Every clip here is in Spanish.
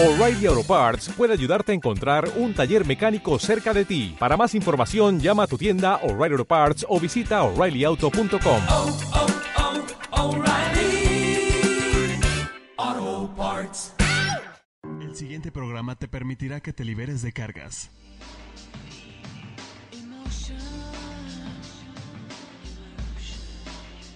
O'Reilly Auto Parts puede ayudarte a encontrar un taller mecánico cerca de ti. Para más información, llama a tu tienda O'Reilly Auto Parts o visita oreillyauto.com. oh, oh, Parts. El siguiente programa te permitirá que te liberes de cargas.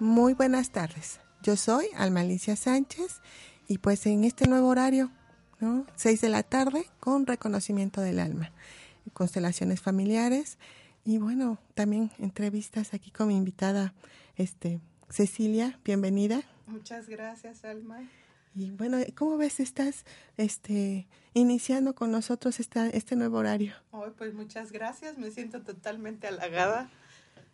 Muy buenas tardes. Yo soy Alma Alicia Sánchez y pues en este nuevo horario, ¿no? 6 de la tarde con reconocimiento del alma, constelaciones familiares y bueno, también entrevistas aquí con mi invitada este Cecilia, bienvenida. Muchas gracias, Alma. Y bueno, ¿cómo ves estás este iniciando con nosotros esta, este nuevo horario? Oh, pues muchas gracias, me siento totalmente halagada.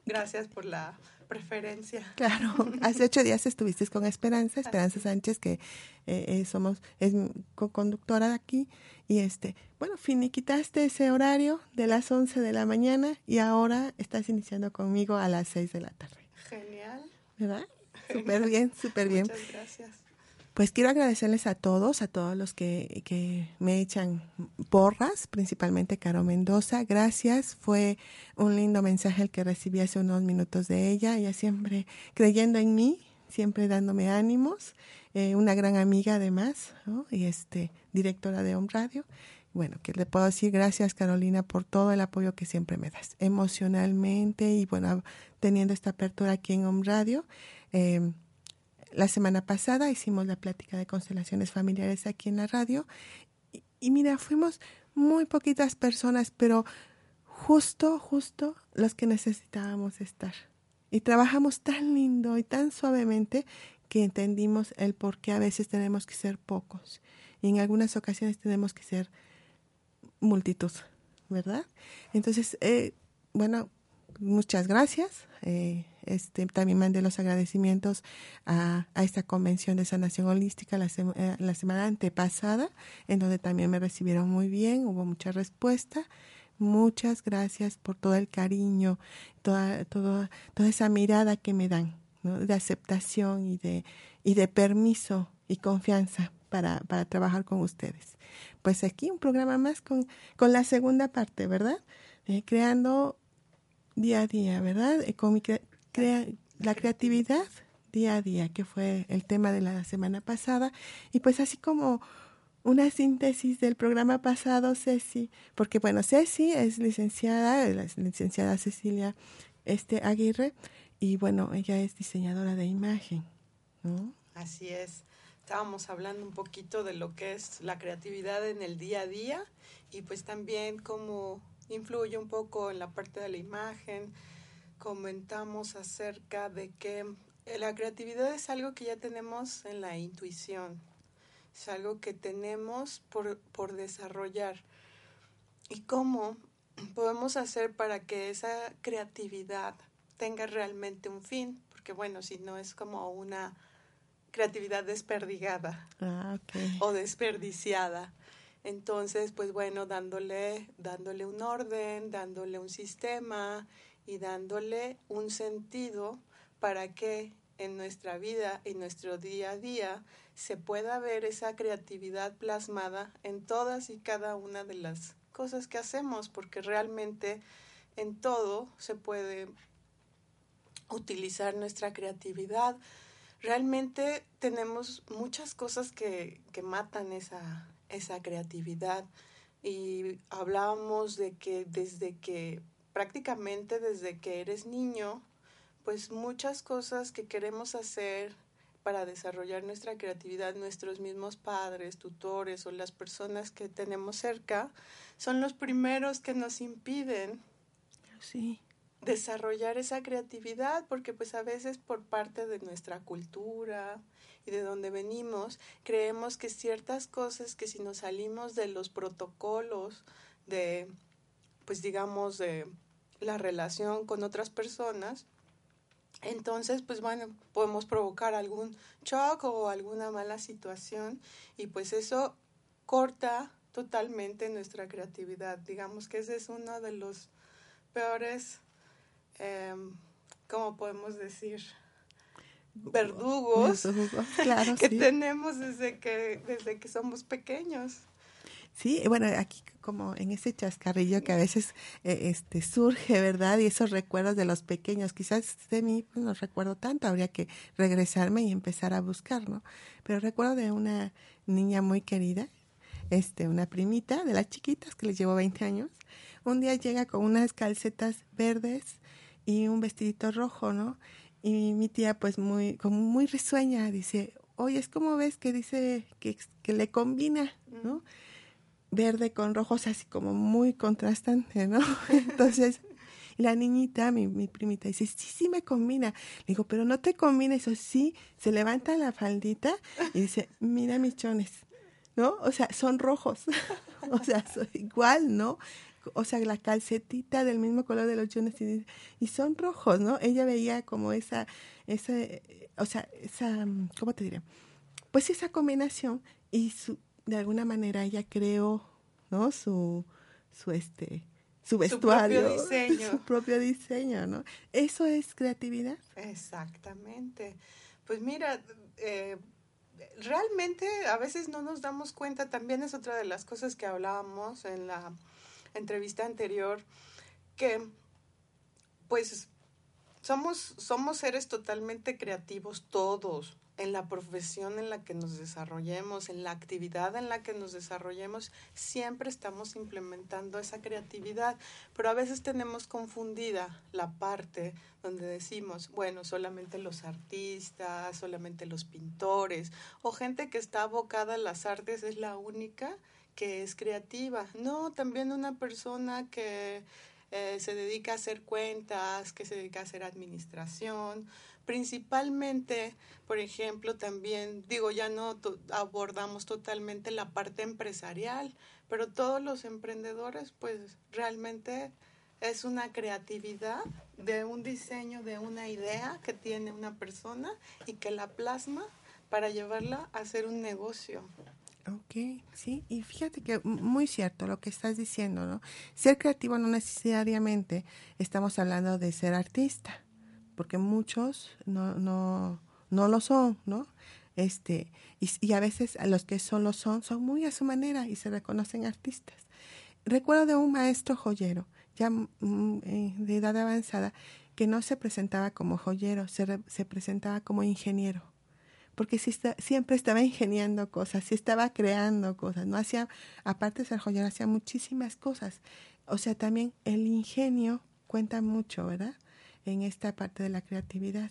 Gracias por la preferencia. Claro, hace ocho días estuviste con Esperanza, Esperanza Sánchez, que eh, eh, somos, es co-conductora de aquí, y este, bueno, finiquitaste ese horario de las 11 de la mañana y ahora estás iniciando conmigo a las 6 de la tarde. Genial. ¿Verdad? Súper bien, súper bien. Muchas gracias. Pues quiero agradecerles a todos, a todos los que, que me echan porras, principalmente Caro Mendoza. Gracias, fue un lindo mensaje el que recibí hace unos minutos de ella. Ella siempre creyendo en mí, siempre dándome ánimos. Eh, una gran amiga además, ¿no? y este, directora de Home Radio. Bueno, que le puedo decir gracias Carolina por todo el apoyo que siempre me das, emocionalmente y bueno, teniendo esta apertura aquí en Home Radio. Eh, la semana pasada hicimos la plática de constelaciones familiares aquí en la radio y, y, mira, fuimos muy poquitas personas, pero justo, justo los que necesitábamos estar. Y trabajamos tan lindo y tan suavemente que entendimos el por qué a veces tenemos que ser pocos y en algunas ocasiones tenemos que ser multitud, ¿verdad? Entonces, eh, bueno, muchas gracias. Eh, este, también mandé los agradecimientos a, a, esta convención de sanación holística la, sema, eh, la, semana antepasada, en donde también me recibieron muy bien, hubo mucha respuesta. Muchas gracias por todo el cariño, toda, toda, toda esa mirada que me dan, ¿no? de aceptación y de, y de permiso y confianza para, para trabajar con ustedes. Pues aquí un programa más con, con la segunda parte, ¿verdad? Eh, creando día a día, ¿verdad? Eh, con mi crea la creatividad día a día, que fue el tema de la semana pasada. Y pues así como una síntesis del programa pasado, Ceci, porque bueno, Ceci es licenciada, la licenciada Cecilia este, Aguirre, y bueno, ella es diseñadora de imagen, ¿no? Así es. Estábamos hablando un poquito de lo que es la creatividad en el día a día y pues también cómo influye un poco en la parte de la imagen. Comentamos acerca de que la creatividad es algo que ya tenemos en la intuición, es algo que tenemos por, por desarrollar. ¿Y cómo podemos hacer para que esa creatividad tenga realmente un fin? Porque bueno, si no es como una creatividad desperdigada ah, okay. o desperdiciada. Entonces, pues bueno, dándole, dándole un orden, dándole un sistema y dándole un sentido para que en nuestra vida y nuestro día a día se pueda ver esa creatividad plasmada en todas y cada una de las cosas que hacemos, porque realmente en todo se puede utilizar nuestra creatividad. Realmente tenemos muchas cosas que, que matan esa, esa creatividad y hablábamos de que desde que prácticamente desde que eres niño, pues muchas cosas que queremos hacer para desarrollar nuestra creatividad, nuestros mismos padres, tutores o las personas que tenemos cerca, son los primeros que nos impiden sí. desarrollar esa creatividad, porque pues a veces por parte de nuestra cultura y de donde venimos, creemos que ciertas cosas que si nos salimos de los protocolos de, pues digamos, de la relación con otras personas, entonces, pues bueno, podemos provocar algún shock o alguna mala situación y pues eso corta totalmente nuestra creatividad. Digamos que ese es uno de los peores, eh, ¿cómo podemos decir? Verdugos, claro, que sí. tenemos desde que, desde que somos pequeños. Sí, bueno, aquí como en ese chascarrillo que a veces eh, este surge, ¿verdad? Y esos recuerdos de los pequeños, quizás de mí pues, no recuerdo tanto, habría que regresarme y empezar a buscar, ¿no? Pero recuerdo de una niña muy querida, este, una primita de las chiquitas que les llevo 20 años, un día llega con unas calcetas verdes y un vestidito rojo, ¿no? Y mi tía pues muy, como muy risueña, dice, oye, es como ves que dice que, que le combina, ¿no? Verde con rojos así como muy contrastante, ¿no? Entonces, la niñita, mi, mi primita, dice, sí, sí me combina. Le digo, pero no te combina eso, sí, se levanta la faldita y dice, mira mis chones, ¿no? O sea, son rojos, o sea, son igual, ¿no? O sea, la calcetita del mismo color de los chones y, y son rojos, ¿no? Ella veía como esa, esa, o sea, esa, ¿cómo te diré? Pues esa combinación y su, de alguna manera ella creó, ¿no? Su, su este, su vestuario, propio diseño. su propio diseño, ¿no? Eso es creatividad. Exactamente. Pues mira, eh, realmente a veces no nos damos cuenta, también es otra de las cosas que hablábamos en la entrevista anterior, que pues somos, somos seres totalmente creativos todos, en la profesión en la que nos desarrollemos, en la actividad en la que nos desarrollemos, siempre estamos implementando esa creatividad, pero a veces tenemos confundida la parte donde decimos, bueno, solamente los artistas, solamente los pintores o gente que está abocada a las artes es la única que es creativa. No, también una persona que eh, se dedica a hacer cuentas, que se dedica a hacer administración, principalmente, por ejemplo, también, digo, ya no abordamos totalmente la parte empresarial, pero todos los emprendedores, pues realmente es una creatividad de un diseño, de una idea que tiene una persona y que la plasma para llevarla a hacer un negocio. Ok, sí, y fíjate que muy cierto lo que estás diciendo, ¿no? Ser creativo no necesariamente estamos hablando de ser artista porque muchos no, no, no lo son, ¿no? Este, y, a veces los que solo son, son muy a su manera y se reconocen artistas. Recuerdo de un maestro joyero, ya mm, de edad avanzada, que no se presentaba como joyero, se, re, se presentaba como ingeniero. Porque si está, siempre estaba ingeniando cosas, si estaba creando cosas, no hacía, aparte de ser joyero, hacía muchísimas cosas. O sea, también el ingenio cuenta mucho, ¿verdad? en esta parte de la creatividad.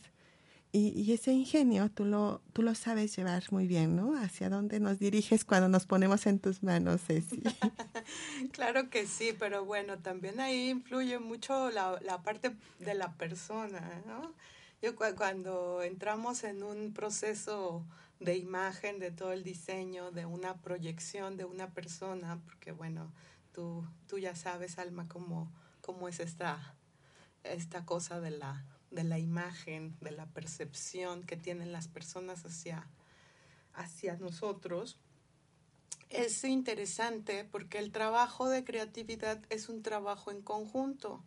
Y, y, ese ingenio tú lo, tú lo sabes llevar muy bien, ¿no? Hacia dónde nos diriges cuando nos ponemos en tus manos, Ceci. claro que sí, pero bueno, también ahí influye mucho la, la parte de la persona, ¿no? Yo cu cuando entramos en un proceso de imagen, de todo el diseño, de una proyección de una persona, porque bueno, tú, tú ya sabes, Alma, cómo, cómo es esta esta cosa de la, de la imagen, de la percepción que tienen las personas hacia, hacia nosotros, es interesante porque el trabajo de creatividad es un trabajo en conjunto.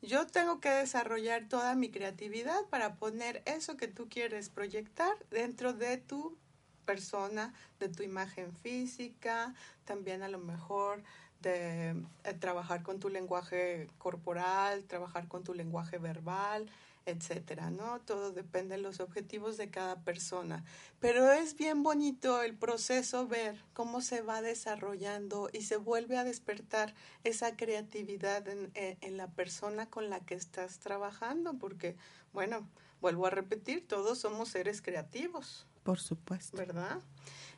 Yo tengo que desarrollar toda mi creatividad para poner eso que tú quieres proyectar dentro de tu persona, de tu imagen física, también a lo mejor de eh, trabajar con tu lenguaje corporal, trabajar con tu lenguaje verbal, etcétera, ¿no? Todo depende de los objetivos de cada persona. Pero es bien bonito el proceso ver cómo se va desarrollando y se vuelve a despertar esa creatividad en, en la persona con la que estás trabajando, porque, bueno, vuelvo a repetir, todos somos seres creativos. Por supuesto. ¿Verdad?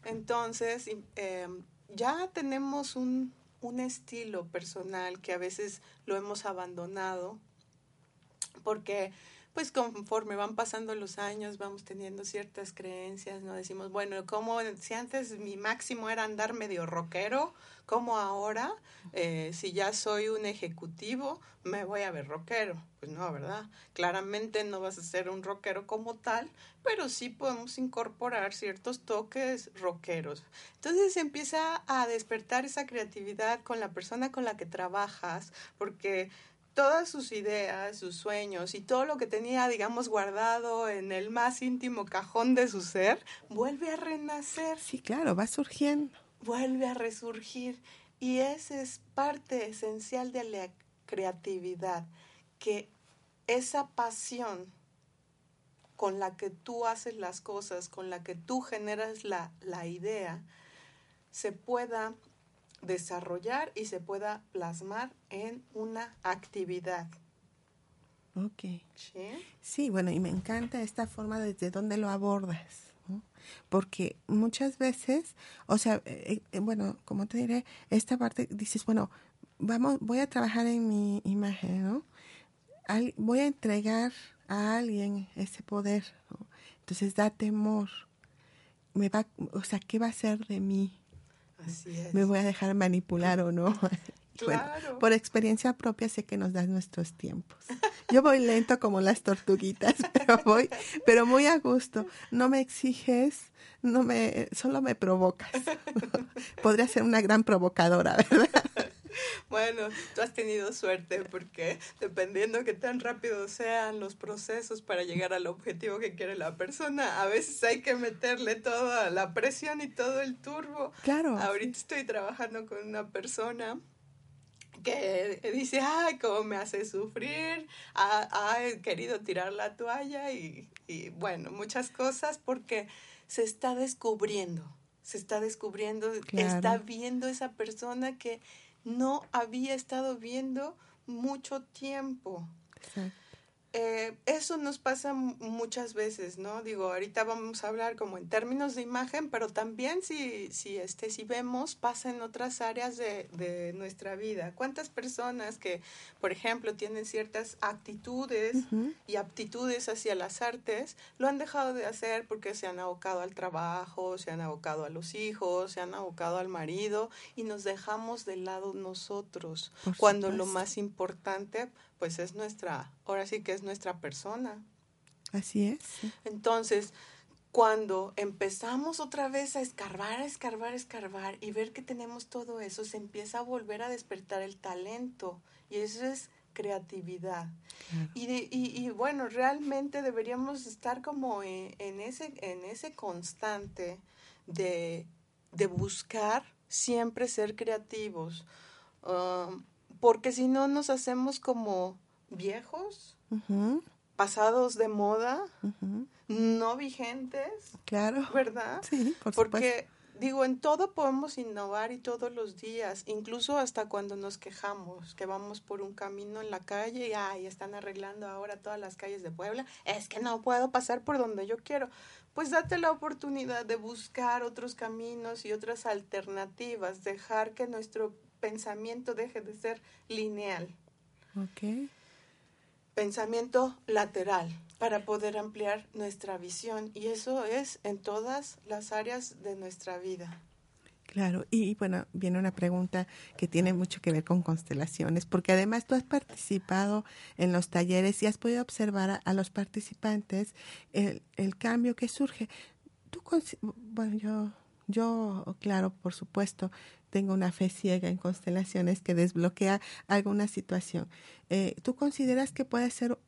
Entonces, eh, ya tenemos un, un estilo personal que a veces lo hemos abandonado porque pues conforme van pasando los años vamos teniendo ciertas creencias, ¿no? Decimos, bueno, como si antes mi máximo era andar medio rockero, como ahora, eh, si ya soy un ejecutivo, me voy a ver rockero. Pues no, ¿verdad? Claramente no vas a ser un rockero como tal, pero sí podemos incorporar ciertos toques rockeros. Entonces empieza a despertar esa creatividad con la persona con la que trabajas, porque todas sus ideas, sus sueños y todo lo que tenía, digamos, guardado en el más íntimo cajón de su ser, vuelve a renacer. Sí, claro, va surgiendo vuelve a resurgir. Y esa es parte esencial de la creatividad, que esa pasión con la que tú haces las cosas, con la que tú generas la, la idea, se pueda desarrollar y se pueda plasmar en una actividad. Ok. ¿Sí? Sí, bueno, y me encanta esta forma desde donde lo abordas porque muchas veces, o sea, eh, eh, bueno, como te diré, esta parte dices, bueno, vamos, voy a trabajar en mi imagen, ¿no? voy a entregar a alguien ese poder, ¿no? Entonces da temor. Me va, o sea, ¿qué va a ser de mí? Así es. ¿Me voy a dejar manipular o no? Bueno, por experiencia propia sé que nos dan nuestros tiempos. Yo voy lento como las tortuguitas, pero voy, pero muy a gusto. No me exiges, no me, solo me provocas. Podría ser una gran provocadora, ¿verdad? Bueno, tú has tenido suerte porque dependiendo que tan rápido sean los procesos para llegar al objetivo que quiere la persona, a veces hay que meterle toda la presión y todo el turbo. Claro. Ahorita estoy trabajando con una persona que dice, ay, cómo me hace sufrir, ha, querido tirar la toalla y, y, bueno, muchas cosas porque se está descubriendo, se está descubriendo, está viendo esa persona que no había estado viendo mucho tiempo. Eh, eso nos pasa muchas veces, ¿no? Digo, ahorita vamos a hablar como en términos de imagen, pero también si, si, este, si vemos, pasa en otras áreas de, de nuestra vida. ¿Cuántas personas que, por ejemplo, tienen ciertas actitudes y aptitudes hacia las artes, lo han dejado de hacer porque se han abocado al trabajo, se han abocado a los hijos, se han abocado al marido y nos dejamos de lado nosotros, cuando lo más importante pues es nuestra, ahora sí que es nuestra persona. Así es. Entonces, cuando empezamos otra vez a escarbar, a escarbar, a escarbar y ver que tenemos todo eso, se empieza a volver a despertar el talento y eso es creatividad. Y, de, y, y, bueno, realmente deberíamos estar como en, ese, en ese constante de, de buscar siempre ser creativos. Um, porque si no nos hacemos como viejos, pasados de moda, no vigentes. Claro. ¿Verdad? Sí, por Porque digo, en todo podemos innovar y todos los días, incluso hasta cuando nos quejamos, que vamos por un camino en la calle y ay, están arreglando ahora todas las calles de Puebla, es que no puedo pasar por donde yo quiero. Pues date la oportunidad de buscar otros caminos y otras alternativas, dejar que nuestro pensamiento deje de ser lineal. Ok. Pensamiento lateral para poder ampliar nuestra visión y eso es en todas las áreas de nuestra vida. Claro, y bueno, viene una pregunta que tiene mucho que ver con constelaciones, porque además tú has participado en los talleres y has podido observar a, a los participantes el, el, cambio que surge. Tú, bueno, yo, yo, claro, por supuesto, tengo una fe ciega en constelaciones que desbloquea alguna situación. Eh, ¿Tú consideras que puede ser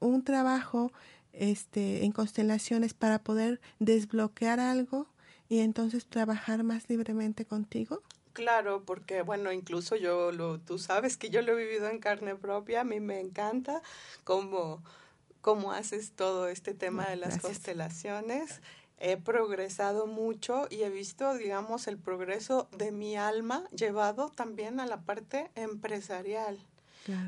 un trabajo este, en constelaciones para poder desbloquear algo y entonces trabajar más libremente contigo? Claro, porque bueno, incluso yo lo, tú sabes que yo lo he vivido en carne propia, a mí me encanta cómo, cómo haces todo este tema de las constelaciones he progresado mucho y he visto, digamos, el progreso de mi alma llevado también a la parte empresarial.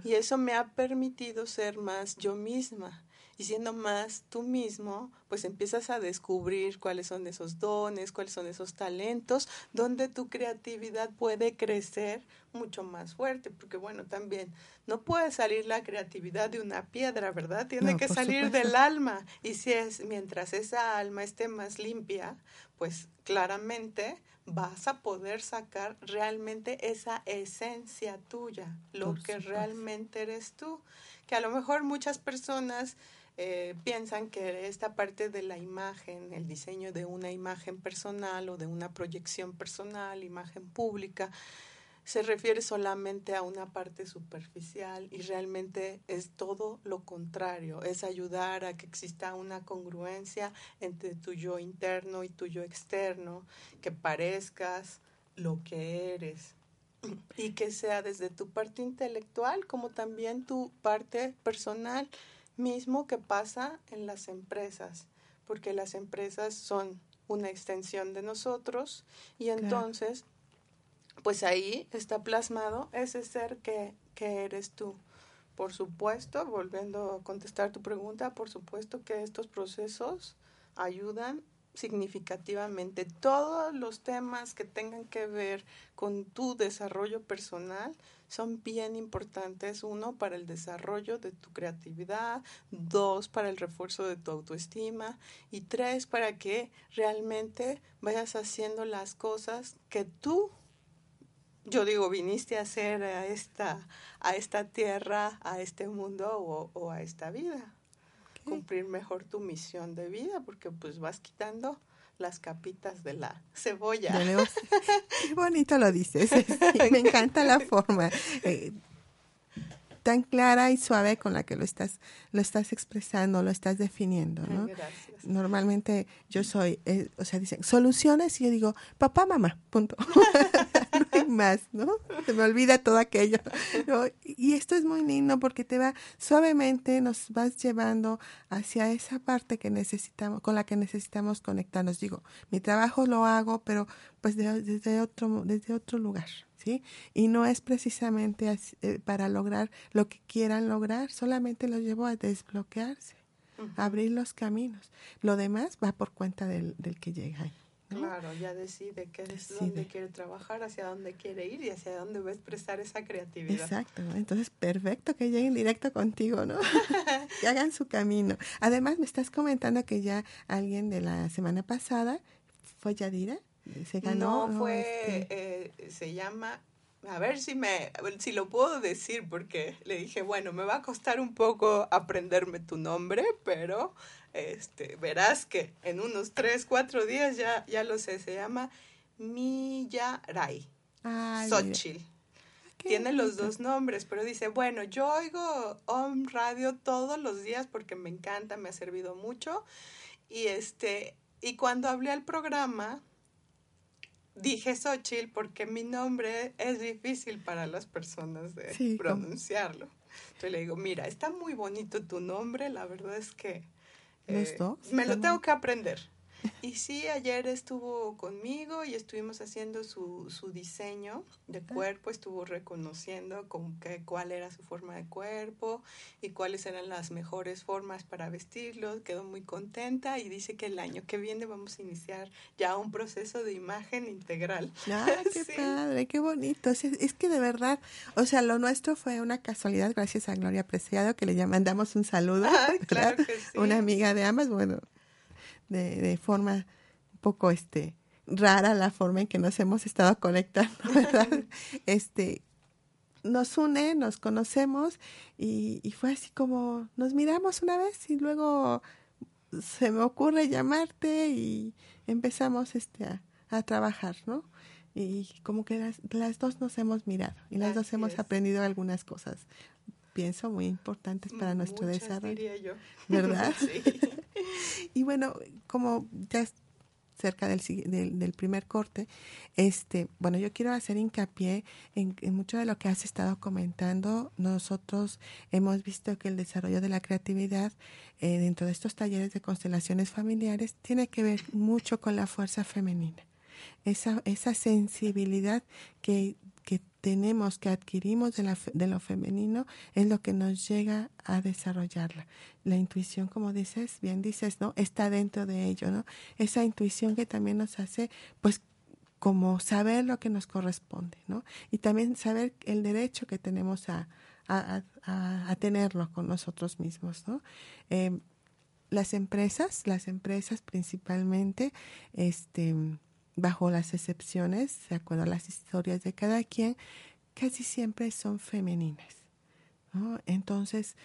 Y eso me ha permitido ser más yo misma. Y siendo más tú mismo, pues empiezas a descubrir cuáles son esos dones, cuáles son esos talentos, donde tu creatividad puede crecer mucho más fuerte, porque bueno, también no puede salir la creatividad de una piedra, ¿verdad? Tiene No, que salir supuesto. del alma. Y si es mientras esa alma esté más limpia, pues claramente vas a poder sacar realmente esa esencia tuya, lo Por que supuesto. realmente eres tú. Que a lo mejor muchas personas eh, piensan que esta parte de la imagen, el diseño de una imagen personal o de una proyección personal, imagen pública, se refiere solamente a una parte superficial y realmente es todo lo contrario, es ayudar a que exista una congruencia entre tu yo interno y tu yo externo, que parezcas lo que eres y que sea desde tu parte intelectual como también tu parte personal mismo que pasa en las empresas, porque las empresas son una extensión de nosotros y Claro. entonces pues ahí está plasmado ese ser que, que eres tú. Por supuesto, volviendo a contestar tu pregunta, por supuesto que estos procesos ayudan significativamente. Todos los temas que tengan que ver con tu desarrollo personal son bien importantes. Uno, para el desarrollo de tu creatividad. Dos, para el refuerzo de tu autoestima. Y tres, para que realmente vayas haciendo las cosas que tú yo digo, viniste a hacer a esta, a esta tierra, a este mundo o, o a esta vida. Cumplir mejor tu misión de vida, porque pues vas quitando las capitas de la cebolla. Qué bonito lo dices. sí, me encanta la forma eh, tan clara y suave con la que lo estás, lo estás expresando, lo estás definiendo, ¿no? Gracias. Normalmente yo soy, eh, o sea, dicen soluciones y yo digo papá, mamá, punto. no hay más, ¿no? Se me olvida todo aquello. Y esto es muy lindo porque te va suavemente, nos vas llevando hacia esa parte que necesitamos, con la que necesitamos conectarnos. Digo, mi trabajo lo hago, pero pues de- desde otro, desde otro lugar. ¿Sí? Y no es precisamente eh, para lograr lo que quieran lograr, solamente los llevo a desbloquearse abrir los caminos. Lo demás va por cuenta del, del que llega ahí. ¿no? Claro, ya decide qué es Decide. dónde quiere trabajar, hacia dónde quiere ir y hacia dónde va a expresar esa creatividad. Exacto, entonces perfecto que lleguen directo contigo, ¿no? que hagan su camino. Además, me estás comentando que ya alguien de la semana pasada fue Yadira, se ganó. No, fue, este, eh, se llama, a ver si me, si lo puedo decir, porque le dije, bueno, me va a costar un poco aprenderme tu nombre, pero este, verás que en unos tres, cuatro días ya, ya lo sé, se llama Millaray, Xochitl. Tiene los dos nombres, pero dice, bueno, yo oigo Om Radio todos los días porque me encanta, me ha servido mucho. Y este, y cuando hablé al programa, dije Xochitl porque mi nombre es difícil para las personas de Sí, pronunciarlo. Entonces le digo, mira, está muy bonito tu nombre, la verdad es que eh, me lo tengo que aprender. Y sí, ayer estuvo conmigo y estuvimos haciendo su, su diseño de cuerpo, estuvo reconociendo con que, cuál era su forma de cuerpo y cuáles eran las mejores formas para vestirlo. Quedó muy contenta y dice que el año que viene vamos a iniciar ya un proceso de imagen integral. Ay, qué Sí. padre, qué bonito. Es, es que de verdad, o sea, lo nuestro fue una casualidad gracias a Gloria Preciado, que le mandamos un saludo. Ay, claro que sí. Una amiga de ambas, bueno, de, de forma un poco este rara la forma en que nos hemos estado conectando, ¿verdad? este nos une, nos conocemos y, y fue así como nos miramos una vez y luego se me ocurre llamarte y empezamos este a, a trabajar, ¿no? Y como que las, las dos nos hemos mirado y las dos hemos es. aprendido algunas cosas, pienso, muy importantes para nuestro Muchas, desarrollo. diría yo. ¿Verdad? sí. Y bueno, como ya es cerca del, del, del primer corte, este, bueno, yo quiero hacer hincapié en, en mucho de lo que has estado comentando. Nosotros hemos visto que el desarrollo de la creatividad eh, dentro de estos talleres de constelaciones familiares tiene que ver mucho con la fuerza femenina. Esa, esa sensibilidad que que tenemos, que adquirimos de, la, de lo femenino, es lo que nos llega a desarrollarla. La intuición, como dices, bien dices, ¿no? Está dentro de ello, ¿no? Esa intuición que también nos hace, pues, como saber lo que nos corresponde, ¿no? Y también saber el derecho que tenemos a, a, a- tenerlo con nosotros mismos, ¿no? Eh, las empresas, las empresas principalmente, este, bajo las excepciones, de acuerdo a las historias de cada quien, casi siempre son femeninas. ¿no? Entonces,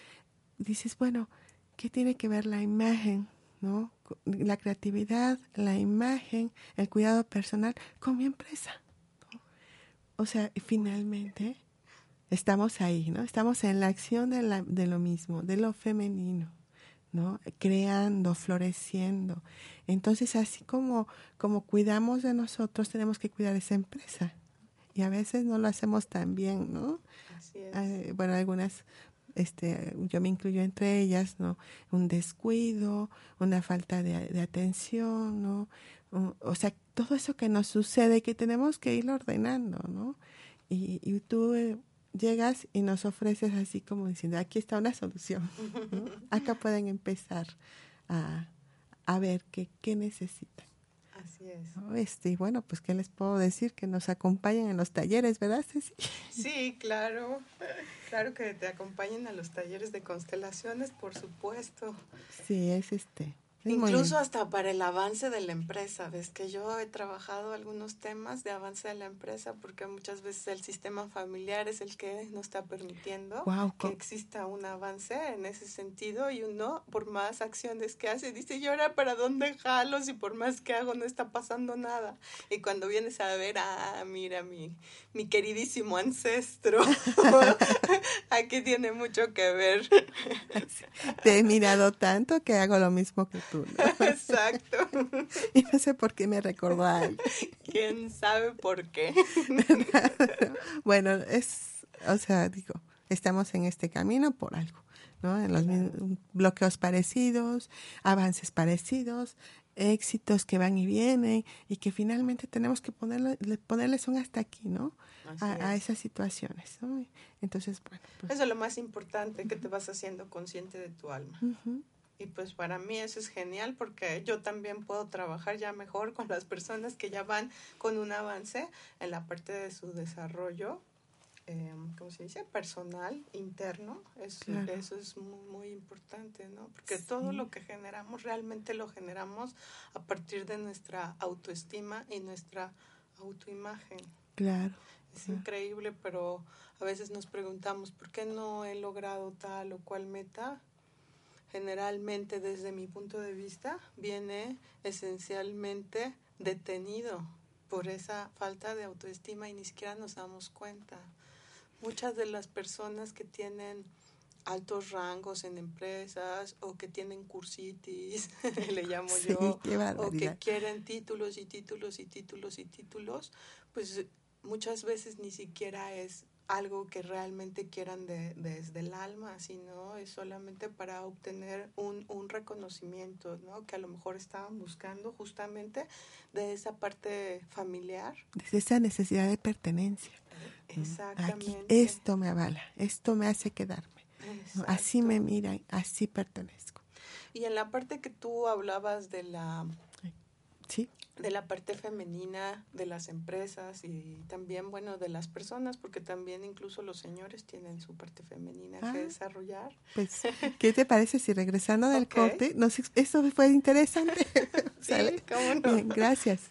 dices, bueno, ¿qué tiene que ver la imagen, ¿no? La creatividad, la imagen, el cuidado personal con mi empresa. O sea, finalmente estamos ahí, ¿no? Estamos en la acción de, la- de lo mismo, de lo femenino. ¿No? creando, floreciendo. Entonces, así como, como cuidamos de nosotros, tenemos que cuidar esa empresa. Y a veces no lo hacemos tan bien, ¿no? Así es. Bueno, algunas, este, yo me incluyo entre ellas, ¿no? Un descuido, una falta de, de atención, ¿no? O, o sea, todo eso que nos sucede que tenemos que ir ordenando, ¿no? Y, y tú eh, llegas y nos ofreces así como diciendo, aquí está una solución, ¿no? Acá pueden empezar a, a ver qué, qué necesitan. Así es. ¿no? Este, y bueno, pues, ¿qué les puedo decir? Que nos acompañen en los talleres, ¿verdad, Ceci? Sí, claro. Claro que te acompañen a los talleres de constelaciones, por supuesto. Sí, es este. Incluso hasta para el avance de la empresa. Ves que yo he trabajado algunos temas de avance de la empresa porque muchas veces el sistema familiar es el que no está permitiendo que exista un avance en ese sentido y uno por más acciones que hace dice yo ahora para dónde jalo si por más que hago no está pasando nada y cuando vienes a ver ah mira mi mi queridísimo ancestro aquí tiene mucho que ver Te he mirado tanto que hago lo mismo que tú. ¿no? exacto Y no sé por qué me recordó a él. quién sabe por qué Bueno, es, o sea, digo, estamos en este camino por algo, ¿no? En los mismos bloqueos parecidos, avances parecidos, éxitos que van y vienen y que finalmente tenemos que ponerle, le- ponerles un hasta aquí, ¿no? A, a es. esas situaciones, ¿no? Entonces, bueno, pues, eso es lo más importante que te vas haciendo consciente de tu alma Y pues para mí eso es genial porque yo también puedo trabajar ya mejor con las personas que ya van con un avance en la parte de su desarrollo, eh, ¿cómo se dice? Personal, interno. Eso, Claro. eso es muy, muy importante, ¿no? Porque todo lo que generamos realmente lo generamos a partir de nuestra autoestima y nuestra autoimagen. claro. Es Claro. increíble, pero a veces nos preguntamos, ¿por qué no he logrado tal o cual meta? Generalmente, desde mi punto de vista, viene esencialmente detenido por esa falta de autoestima y ni siquiera nos damos cuenta. Muchas de las personas que tienen altos rangos en empresas o que tienen cursitis, le llamo Sí, yo, o que quieren títulos y títulos y títulos y títulos, pues muchas veces ni siquiera es algo que realmente quieran de- desde el alma, sino es solamente para obtener un, un reconocimiento, ¿no? Que a lo mejor estaban buscando justamente de esa parte familiar. Desde esa necesidad de pertenencia. Exactamente. Aquí esto me avala, esto me hace quedarme. Así me miran, así pertenezco. Y en la parte que tú hablabas de la ¿Sí? De la parte femenina de las empresas y también, bueno, de las personas, porque también incluso los señores tienen su parte femenina Ah. que desarrollar. Pues, ¿qué te parece si regresando del Ok. corte, nos, eso fue interesante? ¿Sale? Sí, cómo no. Bien, gracias.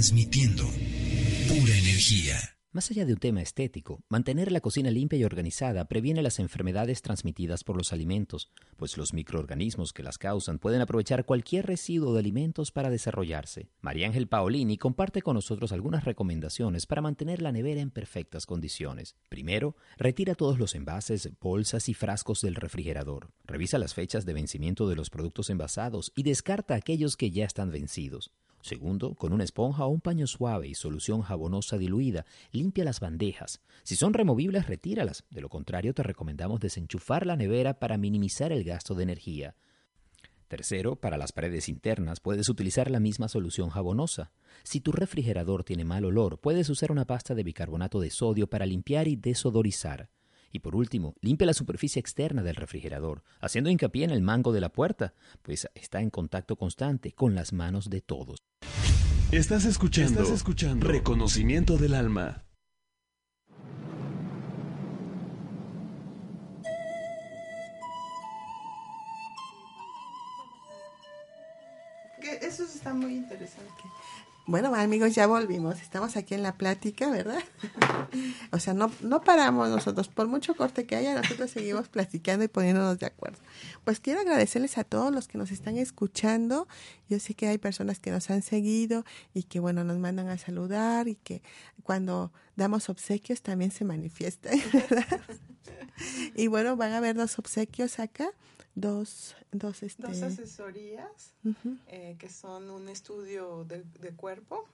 Transmitiendo pura energía. Más allá de un tema estético, mantener la cocina limpia y organizada previene las enfermedades transmitidas por los alimentos, pues los microorganismos que las causan pueden aprovechar cualquier residuo de alimentos para desarrollarse. María Ángel Paolini comparte con nosotros algunas recomendaciones para mantener la nevera en perfectas condiciones. Primero, retira todos los envases, bolsas y frascos del refrigerador. Revisa las fechas de vencimiento de los productos envasados y descarta aquellos que ya están vencidos. Segundo, con una esponja o un paño suave y solución jabonosa diluida, limpia las bandejas. Si son removibles, retíralas. De lo contrario, te recomendamos desenchufar la nevera para minimizar el gasto de energía. Tercero, para las paredes internas puedes utilizar la misma solución jabonosa. Si tu refrigerador tiene mal olor, puedes usar una pasta de bicarbonato de sodio para limpiar y desodorizar. Y por último, limpia la superficie externa del refrigerador, haciendo hincapié en el mango de la puerta, pues está en contacto constante con las manos de todos. Estás escuchando, Estás escuchando Reconocimiento del Alma. Que eso está muy interesante. Bueno, amigos, ya volvimos. Estamos aquí en la plática, ¿verdad? o sea, no, no paramos nosotros. Por mucho corte que haya, nosotros seguimos platicando y poniéndonos de acuerdo. Pues quiero agradecerles a todos los que nos están escuchando. Yo sé que hay personas que nos han seguido y que, bueno, nos mandan a saludar y que cuando damos obsequios también se manifiestan, ¿verdad? y bueno, van a haber dos obsequios acá. Dos, dos, este... Dos asesorías eh, que son un estudio de, de cuerpo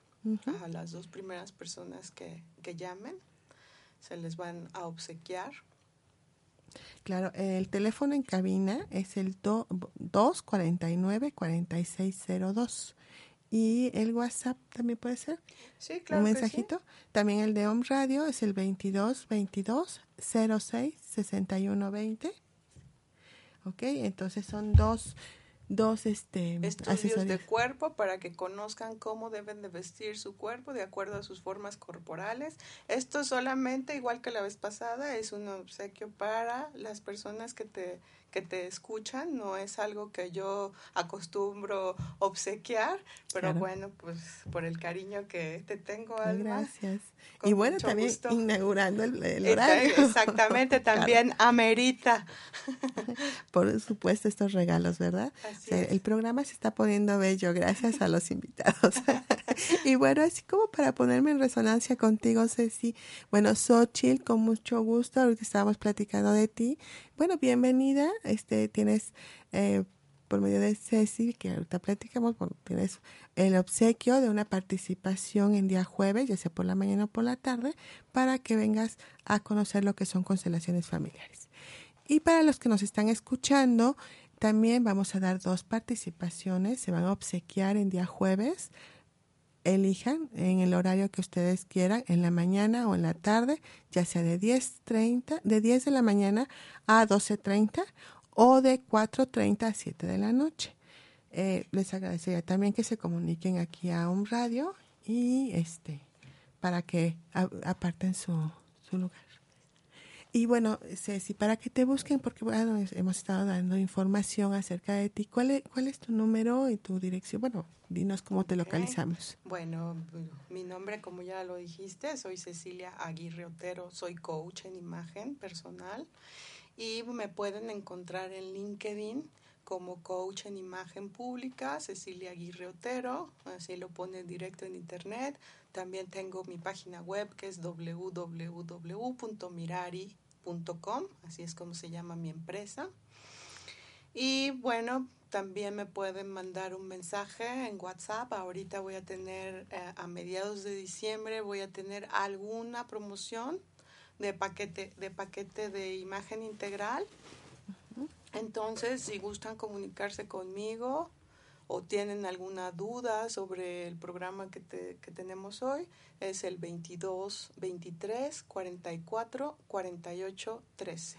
a las dos primeras personas que, que llamen. Se les van a obsequiar. Claro, el teléfono en cabina es el do- 249-4602. Y el WhatsApp también puede ser. Sí, claro. un que sí. mensajito. También el de Home Radio es el 22 22 06 61 20. Ok, entonces son dos, dos este, Estudios de cuerpo para que conozcan cómo deben de vestir su cuerpo de acuerdo a sus formas corporales. Esto solamente, igual que la vez pasada, es un obsequio para las personas que te, que te escuchan. No es algo que yo acostumbro obsequiar, pero Claro. bueno, pues por el cariño que te tengo, Alma. Gracias. Y bueno, también gusto. inaugurando el, el horario. Exactamente, Claro. también amerita. Por supuesto, estos regalos, ¿verdad? O sea, el programa se está poniendo bello gracias a los invitados. y bueno, así como para ponerme en resonancia contigo, Ceci. Bueno, Xochitl, con mucho gusto, ahorita estábamos platicando de ti. Bueno, bienvenida. Este, tienes, eh, por medio de Ceci, que ahorita platicamos, tienes el obsequio de una participación en día jueves, ya sea por la mañana o por la tarde, para que vengas a conocer lo que son constelaciones familiares. Y para los que nos están escuchando, también vamos a dar dos participaciones. Se van a obsequiar en día jueves. Elijan en el horario que ustedes quieran, en la mañana o en la tarde, ya sea de 10.30, de 10 de la mañana a 12.30 o de 4.30 a 7 de la noche. Eh, les agradecería también que se comuniquen aquí a un radio y este para que a- aparten su, su lugar. Y bueno, Ceci, para que te busquen, porque bueno, hemos estado dando información acerca de ti. ¿Cuál es, cuál es tu número y tu dirección? Bueno, dinos cómo te localizamos. Bueno, mi nombre, como ya lo dijiste, soy Cecilia Aguirre Otero, soy coach en imagen personal y me pueden encontrar en LinkedIn como coach en imagen pública, Cecilia Aguirre Otero, así lo pone directo en internet. También tengo mi página web que es www.mirari.com, así es como se llama mi empresa. Y bueno, también me pueden mandar un mensaje en WhatsApp. Ahorita voy a tener, eh, a mediados de diciembre, voy a tener alguna promoción de paquete, de paquete de imagen integral. Entonces, si gustan comunicarse conmigo o tienen alguna duda sobre el programa que, te- que tenemos hoy, es el 22 23 44 48 13.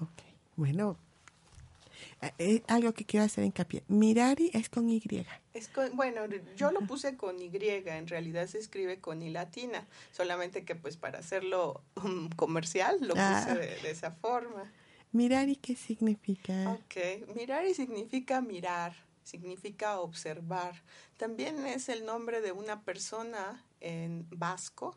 Ok. Bueno, eh, eh, algo que quiero hacer hincapié. Mirari es con Y. Es con- bueno, yo lo puse con Y, en realidad se escribe con I latina, solamente que pues para hacerlo um, comercial lo puse Ah. de, de esa forma. Mirari, ¿qué significa? Ok, mirar y significa mirar, significa observar. También es el nombre de una persona en vasco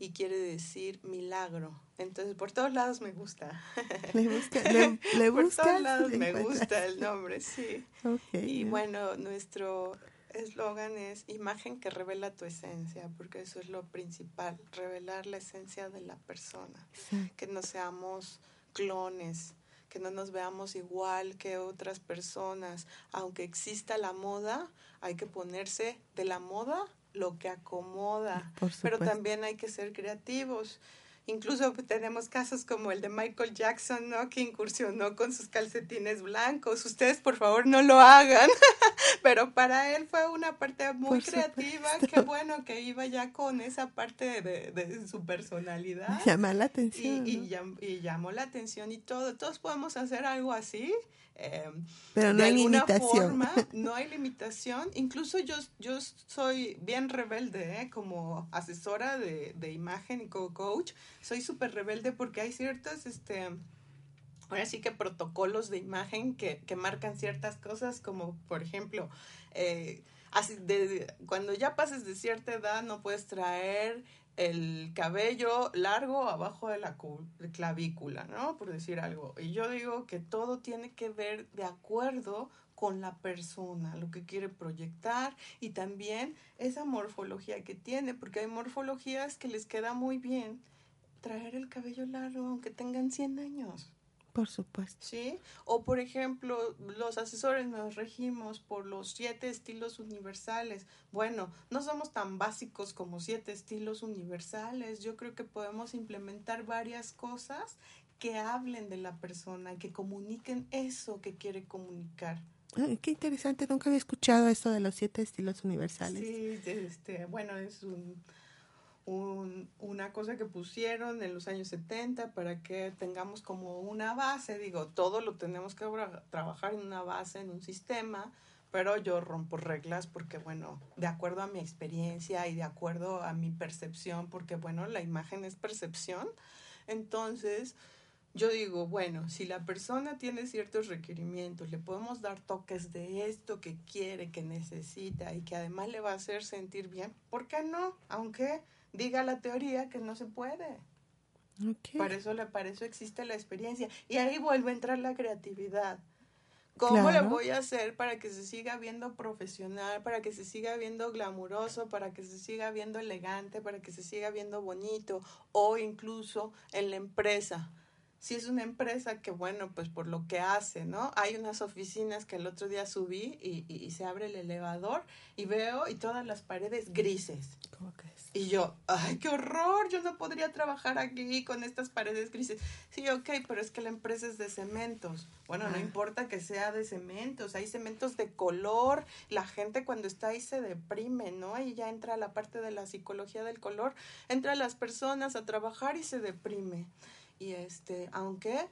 y quiere decir milagro. Entonces, por todos lados me gusta. Le busca, le, le por buscas, todos lados me encuentras. gusta el nombre, sí. Y bueno, nuestro eslogan es imagen que revela tu esencia, porque eso es lo principal, revelar la esencia de la persona, que no seamos clones, que no nos veamos igual que otras personas. Aunque exista la moda, hay que ponerse de la moda lo que acomoda, pero también hay que ser creativos. Incluso tenemos casos como el de Michael Jackson, ¿no? Que incursionó con sus calcetines blancos. Ustedes, por favor, no lo hagan. Pero para él fue una parte muy Por creativa. Qué bueno que iba ya con esa parte de, de su personalidad. Llama la atención. y, ¿no? llam- y llamó la atención y todo. Todos podemos hacer algo así. eh, Pero no de hay alguna limitación. forma, no hay limitación. Incluso yo, yo soy bien rebelde, ¿eh? como asesora de, de imagen y como coach. Soy súper rebelde porque hay ciertos, este, ahora sí que protocolos de imagen que, que marcan ciertas cosas, como por ejemplo, eh, así de, cuando ya pases de cierta edad no puedes traer el cabello largo abajo de la clavícula, ¿no? Por decir algo. Y yo digo que todo tiene que ver de acuerdo con la persona, lo que quiere proyectar y también esa morfología que tiene, porque hay morfologías que les queda muy bien traer el cabello largo aunque tengan 100 años. Por supuesto. ¿sí? O por ejemplo, los asesores nos regimos por los siete estilos universales. Bueno, no somos tan básicos como siete estilos universales. Yo creo que podemos implementar varias cosas que hablen de la persona que comuniquen eso que quiere comunicar. Ay, qué interesante. Nunca había escuchado esto de los siete estilos universales. Sí, este, bueno, es un, un- una cosa que pusieron en los años 70 para que tengamos como una base. Digo, todo lo tenemos que tra- trabajar en una base, en un sistema, pero yo rompo reglas porque, bueno, de acuerdo a mi experiencia y de acuerdo a mi percepción, porque, bueno, la imagen es percepción. Entonces, yo digo, bueno, si la persona tiene ciertos requerimientos, le podemos dar toques de esto que quiere, que necesita y que además le va a hacer sentir bien, ¿por qué no? Aunque diga la teoría que no se puede. Para eso, le- para eso existe la experiencia. Y ahí vuelve a entrar la creatividad. ¿Cómo Claro. le voy a hacer para que se siga viendo profesional, para que se siga viendo glamuroso, para que se siga viendo elegante, para que se siga viendo bonito o incluso en la empresa? Si es una empresa que, bueno, pues por lo que hace, ¿no? Hay unas oficinas que el otro día subí y, y- y se abre el elevador y veo y todas las paredes grises. ¿Cómo crees? Y yo, ay, qué horror, yo no podría trabajar aquí con estas paredes grises. Sí, ok, pero es que la empresa es de cementos. Bueno, no Ah. importa que sea de cementos, hay cementos de color, la gente cuando está ahí se deprime, ¿no? Ahí ya entra la parte de la psicología del color, entra las personas a trabajar y se deprime. Y este, aunque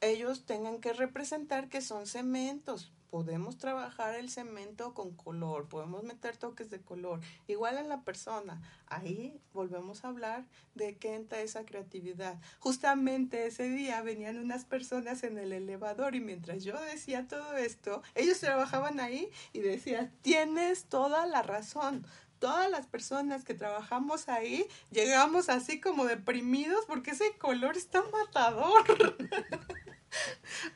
ellos tengan que representar que son cementos. Podemos trabajar el cemento con color, podemos meter toques de color, igual en la persona. Ahí volvemos a hablar de que entra esa creatividad. Justamente ese día venían unas personas en el elevador y mientras yo decía todo esto, ellos trabajaban ahí y decían, tienes toda la razón. Todas las personas que trabajamos ahí llegamos así como deprimidos porque ese color está matador.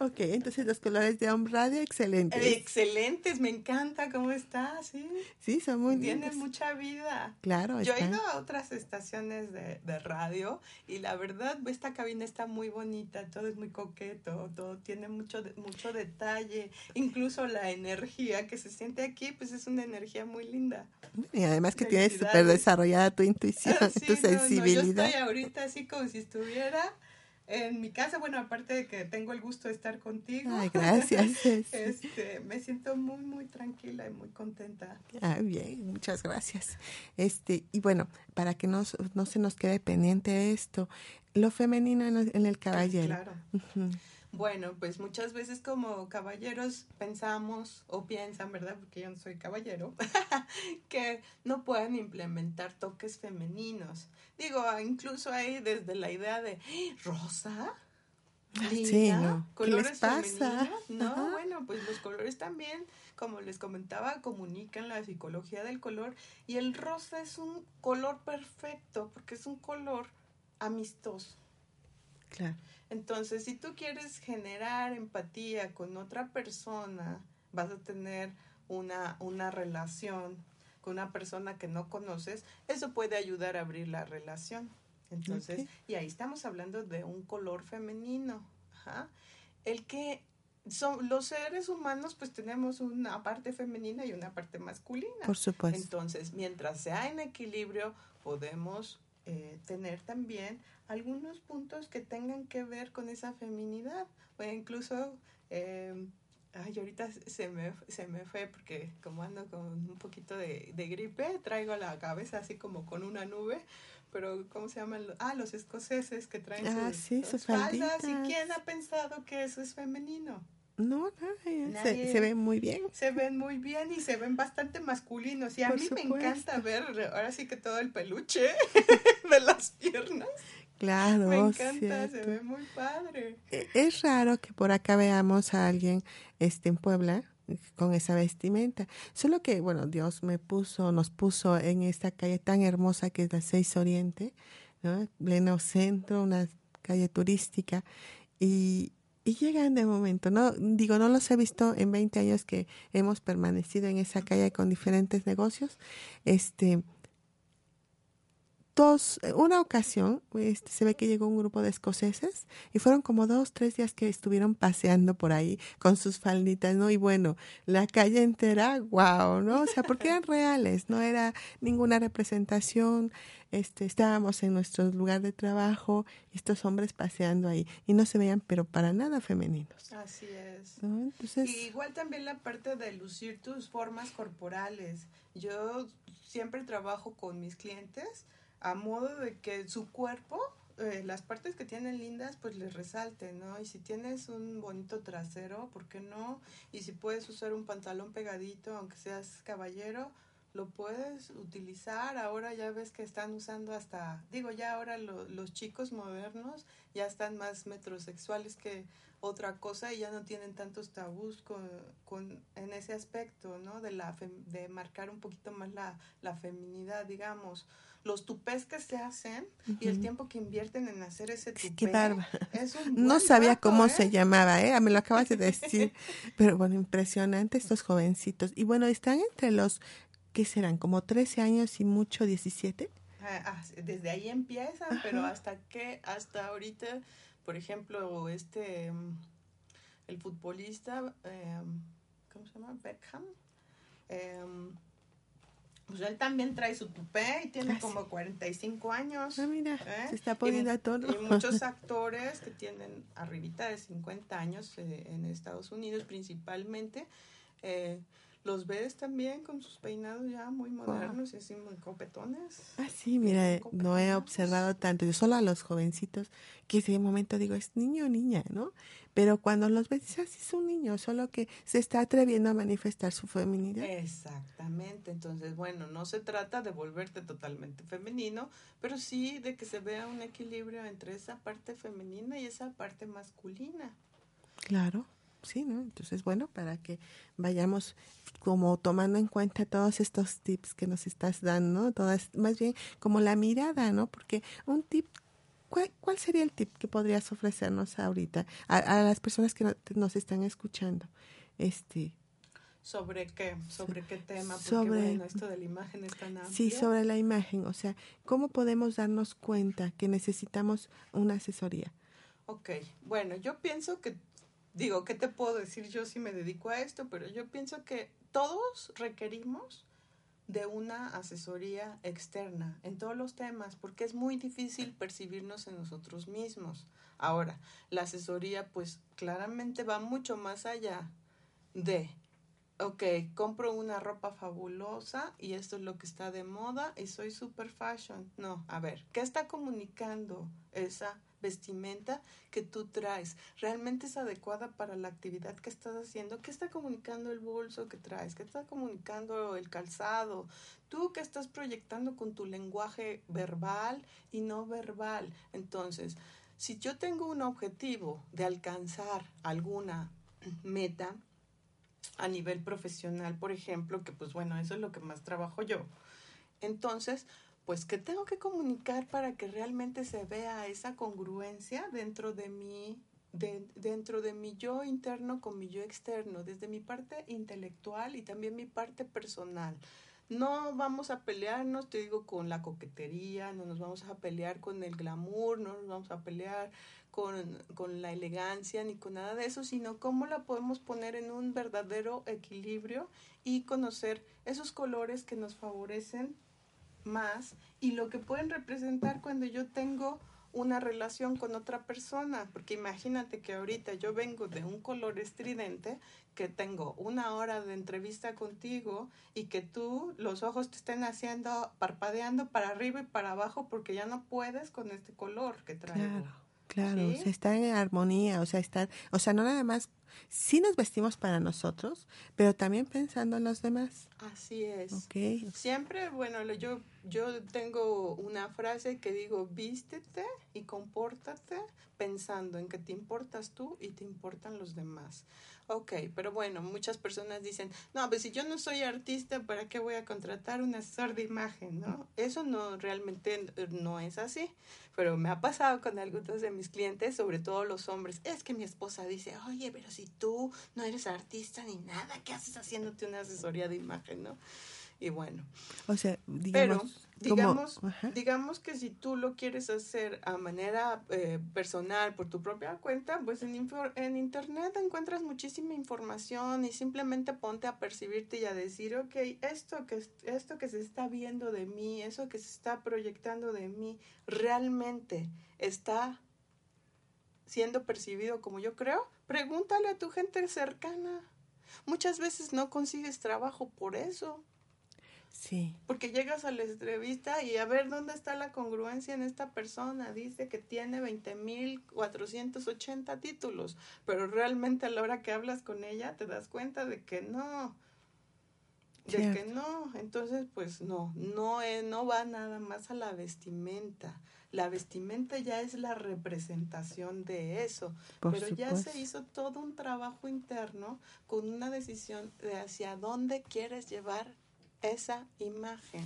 Ok, entonces los colores de Home Radio, excelentes. Excelentes, me encanta cómo está, sí. Sí, son muy Tiene lindos. mucha vida. Claro, Yo he ido a otras estaciones de, de radio y la verdad esta cabina está muy bonita, todo es muy coqueto, todo tiene mucho, mucho detalle, incluso la energía que se siente aquí, pues es una energía muy linda. Y además que tienes súper desarrollada tu intuición, Sí, tu no, no, sensibilidad. yo estoy ahorita así como si estuviera en mi casa, bueno, aparte de que tengo el gusto de estar contigo. Ay, gracias. Este, me siento muy, muy tranquila y muy contenta. Ah, bien, muchas gracias. Este, y bueno, para que no, no se nos quede pendiente esto, lo femenino en el, caballero. Claro. Bueno, pues muchas veces como caballeros pensamos o piensan, ¿verdad? Porque yo no soy caballero, que no pueden implementar toques femeninos. Digo, incluso hay desde la idea de "¡Ah! rosa. Sí, no. ¿Qué colores les pasa? femeninos". No, Ajá. bueno, pues los colores también, como les comentaba, comunican la psicología del color y el rosa es un color perfecto porque es un color amistoso. Claro. Entonces, si tú quieres generar empatía con otra persona, vas a tener una, una relación con una persona que no conoces, eso puede ayudar a abrir la relación. Entonces, y ahí estamos hablando de un color femenino. Ajá. El que son los seres humanos, pues tenemos una parte femenina y una parte masculina. Por supuesto. Entonces, mientras sea en equilibrio, podemos eh, tener también algunos puntos que tengan que ver con esa feminidad. O incluso, eh, ay, ahorita se me, se me fue porque como ando con un poquito de, de gripe, traigo la cabeza así como con una nube. Pero, ¿cómo se llaman? Ah, los escoceses que traen Ah, sus, sí, sus faldas. ¿Y quién ha pensado que eso es femenino? No, nadie. Nadie. Se, se ve muy bien. se ven muy bien y se ven bastante masculinos. Y a Por mí me encanta ver ahora sí que todo el peluche de las piernas. Claro, me encanta, cierto. se ve muy padre. E- Es raro que por acá veamos a alguien este, en Puebla con esa vestimenta. Solo que, bueno, Dios me puso, nos puso en esta calle tan hermosa que es la 6 Oriente, ¿no? Pleno centro, una calle turística. Y, llegan de momento, ¿no? Digo, no los he visto en 20 años que hemos permanecido en esa calle con diferentes negocios. Este, dos, una ocasión, este, se ve que llegó un grupo de escoceses y fueron como dos, tres días que estuvieron paseando por ahí con sus falditas, ¿no? Y bueno, la calle entera, wow, ¿no? O sea, porque eran reales, no era ninguna representación, este, estábamos en nuestro lugar de trabajo estos hombres paseando ahí y no se veían, pero para nada femeninos, Así es. ¿no? Entonces, Y igual también la parte de lucir tus formas corporales. Yo siempre trabajo con mis clientes a modo de que su cuerpo, eh, las partes que tienen lindas, pues les resalten, ¿no? Y si tienes un bonito trasero, ¿por qué no? Y si puedes usar un pantalón pegadito, aunque seas caballero, lo puedes utilizar. Ahora ya ves que están usando hasta, digo, ya ahora lo- los chicos modernos ya están más metrosexuales que otra cosa y ya no tienen tantos tabús con, con en ese aspecto, ¿no? De la fem- de marcar un poquito más la, la feminidad, digamos. Los tupés que se hacen y el tiempo que invierten en hacer ese tupé. qué es un No sabía rato, cómo ¿eh? se llamaba, ¿eh? Me lo acabas de decir. Pero bueno, impresionante estos jovencitos. Y bueno, están entre los, ¿qué serán? Como 13 años y mucho 17. Ah, desde ahí empiezan, pero Ajá. hasta que, hasta ahorita, por ejemplo, este, el futbolista, em, ¿cómo se llama? Beckham. em, pues él también trae su tupé y tiene Ah, como 45 años. Ah, mira, ¿eh? se está poniendo y, a tono. y muchos actores que tienen arribita de 50 años eh, en Estados Unidos principalmente, eh, los ves también con sus peinados ya muy modernos y así muy copetones. Ah, sí, mira, Con no he observado tanto. Yo solo a los jovencitos, que ese momento digo, es niño o niña, ¿no? Pero cuando los ves, dices, ah, sí, es un niño, solo que se está atreviendo a manifestar su feminidad. Exactamente, entonces bueno, no se trata de volverte totalmente femenino, pero sí de que se vea un equilibrio entre esa parte femenina y esa parte masculina. Claro. Sí, ¿no? Entonces, bueno, para que vayamos como tomando en cuenta todos estos tips que nos estás dando, todas, más bien como la mirada, ¿no? Porque un tip, ¿cuál, cuál sería el tip que podrías ofrecernos ahorita a, a las personas que no- nos están escuchando? Este, ¿Sobre qué? ¿Sobre qué tema? Porque Sobre- bueno, esto de la imagen es tan amplio. sí, sobre la imagen, o sea, ¿cómo podemos darnos cuenta que necesitamos una asesoría? Ok, bueno, yo pienso que, digo, ¿qué te puedo decir yo si me dedico a esto? Pero yo pienso que todos requerimos de una asesoría externa en todos los temas, porque es muy difícil percibirnos en nosotros mismos. Ahora, la asesoría pues claramente va mucho más allá de, ok, compro una ropa fabulosa y esto es lo que está de moda y soy super fashion. No, a ver, ¿qué está comunicando esa vestimenta que tú traes? ¿Realmente es adecuada para la actividad que estás haciendo? ¿Qué está comunicando el bolso que traes? ¿Qué está comunicando el calzado? Tú que estás proyectando con tu lenguaje verbal y no verbal. Entonces, si yo tengo un objetivo de alcanzar alguna meta, a nivel profesional, por ejemplo, que pues bueno, eso es lo que más trabajo yo. Entonces, pues, ¿qué tengo que comunicar para que realmente se vea esa congruencia dentro de mí, de- dentro de mi yo interno con mi yo externo, desde mi parte intelectual y también mi parte personal? No vamos a pelearnos, te digo, con la coquetería, no nos vamos a pelear con el glamour, no nos vamos a pelear con, con la elegancia ni con nada de eso, sino cómo la podemos poner en un verdadero equilibrio y conocer esos colores que nos favorecen más y lo que pueden representar cuando yo tengo una relación con otra persona, porque imagínate que ahorita yo vengo de un color estridente, que tengo una hora de entrevista contigo y que tú los ojos te estén haciendo, parpadeando para arriba y para abajo porque ya no puedes con este color que traigo. Claro, claro, ¿Sí? o sea, estar en armonía, o sea, estar, o sea, no nada más, sí nos vestimos para nosotros, pero también pensando en los demás, Así es. ¿ok? Siempre, bueno, yo, yo tengo una frase que digo, vístete y compórtate pensando en que te importas tú y te importan los demás. Ok, pero bueno, muchas personas dicen, no, pues si yo no soy artista, ¿para qué voy a contratar un asesor de imagen? ¿no? Eso no realmente eh, no es así, pero me ha pasado con algunos de mis clientes, sobre todo los hombres, es que mi esposa dice, oye, pero si tú no eres artista ni nada, ¿qué haces haciéndote una asesoría de imagen? ¿no? Y bueno, O sea, pero digamos, digamos, como, digamos que si tú lo quieres hacer a manera eh, personal por tu propia cuenta, pues en, internet encuentras muchísima información y simplemente ponte a percibirte y a decir, ok, esto que, es- esto que se está viendo de mí, eso que se está proyectando de mí, realmente está siendo percibido como yo creo, pregúntale a tu gente cercana. Muchas veces no consigues trabajo por eso. sí, Porque llegas a la entrevista y a ver dónde está la congruencia en esta persona. Dice que tiene 20.480 títulos, pero realmente a la hora que hablas con ella te das cuenta de que no. De que Cierto. no. Entonces, pues no, no, eh, no va nada más a la vestimenta. La vestimenta ya es la representación de eso. por pero ya se hizo todo un trabajo interno con una decisión de hacia dónde quieres llevar esa imagen.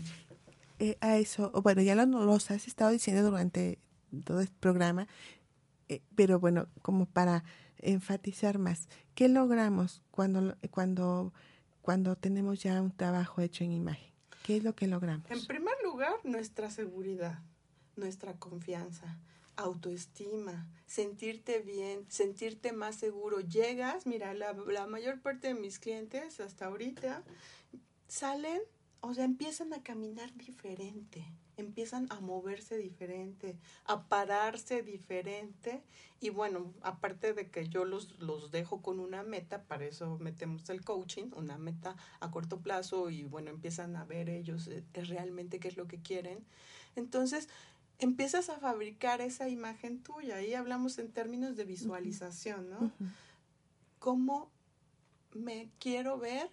Eh, a eso, bueno, ya lo, los has estado diciendo durante todo el programa, eh, pero bueno, como para enfatizar más, ¿qué logramos cuando, cuando, cuando tenemos ya un trabajo hecho en imagen? ¿Qué es lo que logramos? En primer lugar, nuestra seguridad, nuestra confianza, autoestima, sentirte bien, sentirte más seguro. Llegas, mira, la, la mayor parte de mis clientes hasta ahorita salen, o sea, empiezan a caminar diferente, empiezan a moverse diferente, a pararse diferente. Y bueno, aparte de que yo los, los dejo con una meta, para eso metemos el coaching, una meta a corto plazo y bueno, empiezan a ver ellos eh, realmente qué es lo que quieren. Entonces, empiezas a fabricar esa imagen tuya. Ahí hablamos en términos de visualización, ¿no? ¿Cómo me quiero ver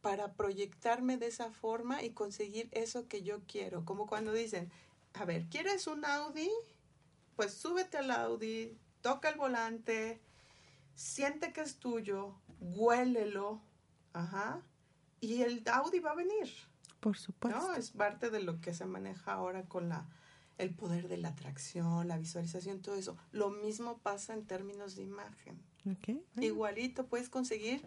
para proyectarme de esa forma y conseguir eso que yo quiero? Como cuando dicen, a ver, ¿quieres un Audi? Pues súbete al Audi, toca el volante, siente que es tuyo, huélelo, ajá, y el Audi va a venir. Por supuesto. ¿no? Es parte de lo que se maneja ahora con la el poder de la atracción, la visualización, todo eso. Lo mismo pasa en términos de imagen. Igualito puedes conseguir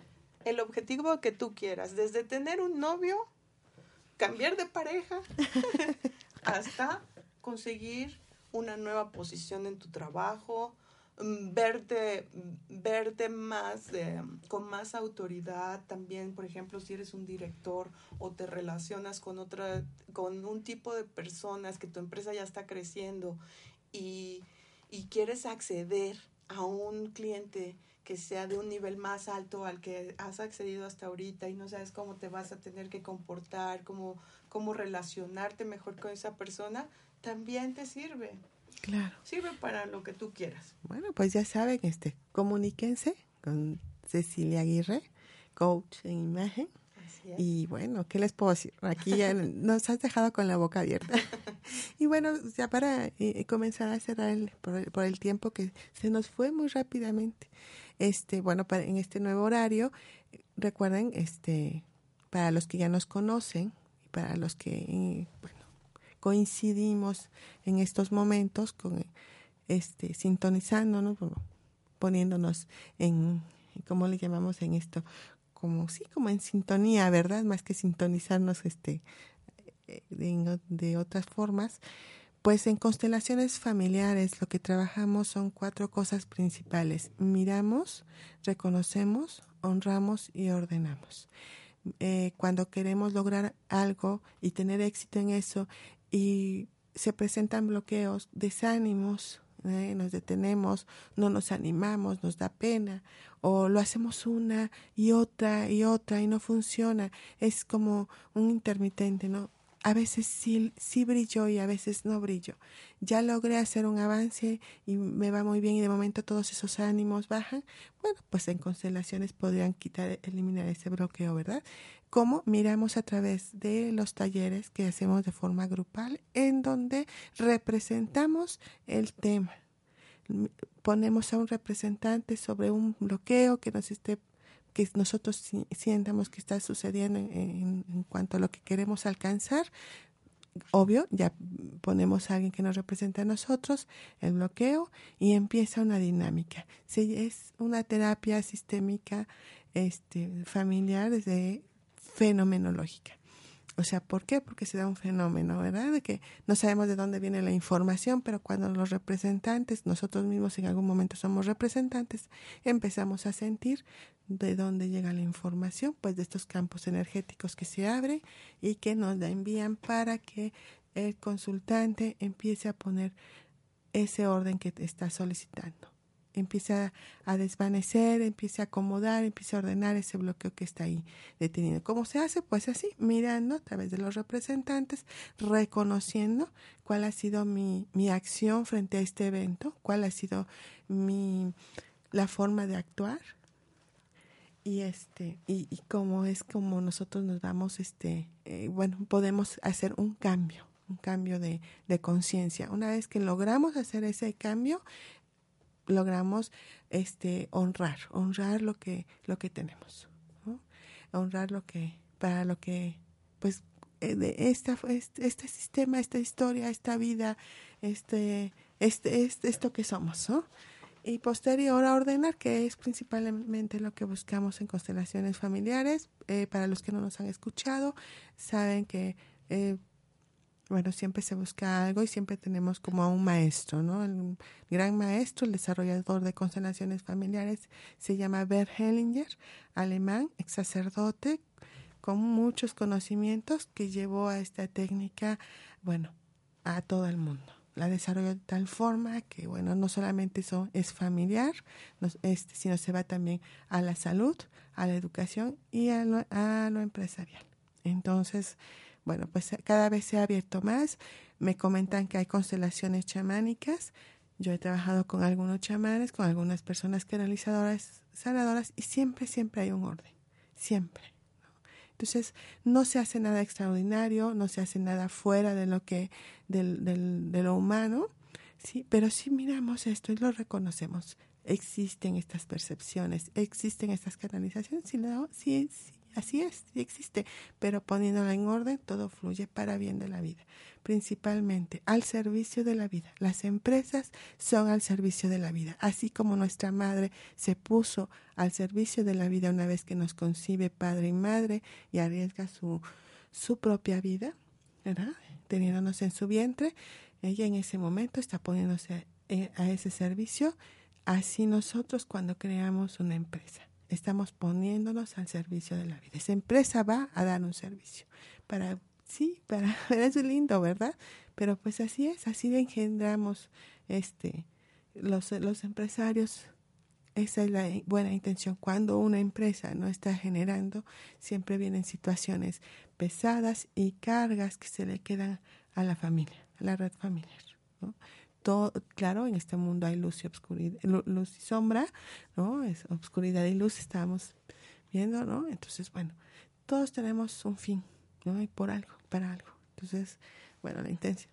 el objetivo que tú quieras, desde tener un novio, cambiar de pareja, hasta conseguir una nueva posición en tu trabajo, verte, verte más eh, con más autoridad también, por ejemplo, si eres un director o te relacionas con otra, con un tipo de personas que tu empresa ya está creciendo y, y quieres acceder a un cliente que sea de un nivel más alto al que has accedido hasta ahorita y no sabes cómo te vas a tener que comportar, cómo, cómo relacionarte mejor con esa persona, también te sirve. Claro. Sirve para lo que tú quieras. Bueno, pues ya saben, este, comuníquense con Cecilia Aguirre, coach en imagen. Así es. Y bueno, ¿qué les puedo decir? Aquí ya nos has dejado con la boca abierta. y bueno, ya para eh, comenzar a cerrar el- por, el, por el tiempo que se nos fue muy rápidamente. Este, bueno, para, en este nuevo horario, recuerden, este, para los que ya nos conocen y para los que, eh, bueno, coincidimos en estos momentos con, este, sintonizándonos, poniéndonos en, ¿cómo le llamamos en esto? Como, sí, como en sintonía, ¿verdad? Más que sintonizarnos, este, eh, de, de otras formas. Pues en constelaciones familiares lo que trabajamos son cuatro cosas principales. Miramos, reconocemos, honramos y ordenamos. Eh, cuando queremos lograr algo y tener éxito en eso y se presentan bloqueos, desánimos, eh, nos detenemos, no nos animamos, nos da pena, o lo hacemos una y otra y otra y no funciona. Es como un intermitente, ¿no? A veces sí, sí brillo y a veces no brillo. Ya logré hacer un avance y me va muy bien y de momento todos esos ánimos bajan. Bueno, pues en constelaciones podrían quitar, eliminar ese bloqueo, ¿verdad? Como miramos a través de los talleres que hacemos de forma grupal, en donde representamos el tema. Ponemos a un representante sobre un bloqueo que nos esté que nosotros si- sientamos que está sucediendo en, en- cuanto a lo que queremos alcanzar. Obvio, ya ponemos a alguien que nos representa a nosotros, el bloqueo, y empieza una dinámica. Sí, es una terapia sistémica este, familiar desde fenomenológica. O sea, ¿por qué? Porque se da un fenómeno, ¿verdad? De que no sabemos de dónde viene la información, pero cuando los representantes, nosotros mismos en algún momento somos representantes, empezamos a sentir de dónde llega la información, pues de estos campos energéticos que se abren y que nos la envían para que el consultante empiece a poner ese orden que te está solicitando. Empieza a desvanecer, empieza a acomodar, empieza a ordenar ese bloqueo que está ahí detenido. ¿Cómo se hace? Pues así, mirando a través de los representantes, reconociendo cuál ha sido mi, mi acción frente a este evento, cuál ha sido mi la forma de actuar y este y, y es como nosotros nos damos este eh, bueno podemos hacer un cambio un cambio de, de conciencia una vez que logramos hacer ese cambio logramos este honrar honrar lo que lo que tenemos honrar lo que para lo que pues eh, de esta este, este sistema esta historia esta vida este este, este esto que somos. Y posterior a ordenar, que es principalmente lo que buscamos en constelaciones familiares. Eh, para los que no nos han escuchado, saben que, eh, bueno, siempre se busca algo y siempre tenemos como a un maestro, ¿no? El gran maestro, el desarrollador de constelaciones familiares, se llama Bert Hellinger, alemán, ex sacerdote, con muchos conocimientos que llevó a esta técnica, bueno, a todo el mundo la desarrolló de tal forma que, bueno, no solamente eso es familiar, no, este, sino se va también a la salud, a la educación y a lo, a lo empresarial. Entonces, bueno, pues cada vez se ha abierto más. Me comentan que hay constelaciones chamánicas. Yo he trabajado con algunos chamanes, con algunas personas canalizadoras, sanadoras, y siempre, siempre hay un orden. Siempre. Entonces, no se hace nada extraordinario, no se hace nada fuera de lo que, del, del, de lo humano, sí, pero sí miramos esto y lo reconocemos. existen estas percepciones, existen estas canalizaciones, sí, sí, sí, así es, existe, pero poniéndola en orden, todo fluye para bien de la vida, principalmente al servicio de la vida. Las empresas son al servicio de la vida, así como nuestra madre se puso al servicio de la vida una vez que nos concibe padre y madre y arriesga su, su propia vida. Teniéndonos en su vientre, ella en ese momento está poniéndose eh, a ese servicio Así nosotros cuando creamos una empresa, estamos poniéndonos al servicio de la vida. Esa empresa va a dar un servicio. Para, sí, para, es lindo, ¿verdad? Pero pues así es, así engendramos este, los, los empresarios. Esa es la buena intención. Cuando una empresa no está generando, siempre vienen situaciones pesadas y cargas que se le quedan a la familia, a la red familiar. ¿no? Todo, claro, en este mundo hay luz y obscuridad, luz y sombra, ¿no? Es obscuridad y luz, estamos viendo, ¿no? Entonces, bueno, todos tenemos un fin, ¿no? Y por algo, para algo. Entonces, bueno, la intención.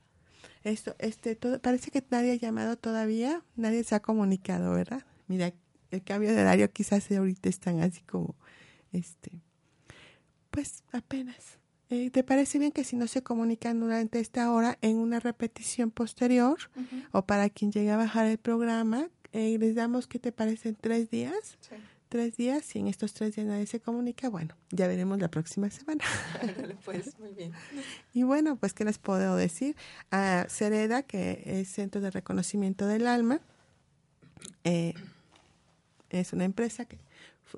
Esto, este, todo, parece que nadie ha llamado todavía, nadie se ha comunicado, ¿verdad? Mira, el cambio de horario quizás ahorita están así como, este, pues apenas, eh, ¿Te parece bien que si no se comunican durante esta hora en una repetición posterior o para quien llegue a bajar el programa, eh, les damos, ¿qué te parecen? ¿Tres días? Sí. Tres días, si en estos tres días nadie se comunica, bueno, ya veremos la próxima semana. pues, muy bien. Y bueno, pues, ¿qué les puedo decir? A Cereda, que es Centro de Reconocimiento del Alma, eh, es una empresa que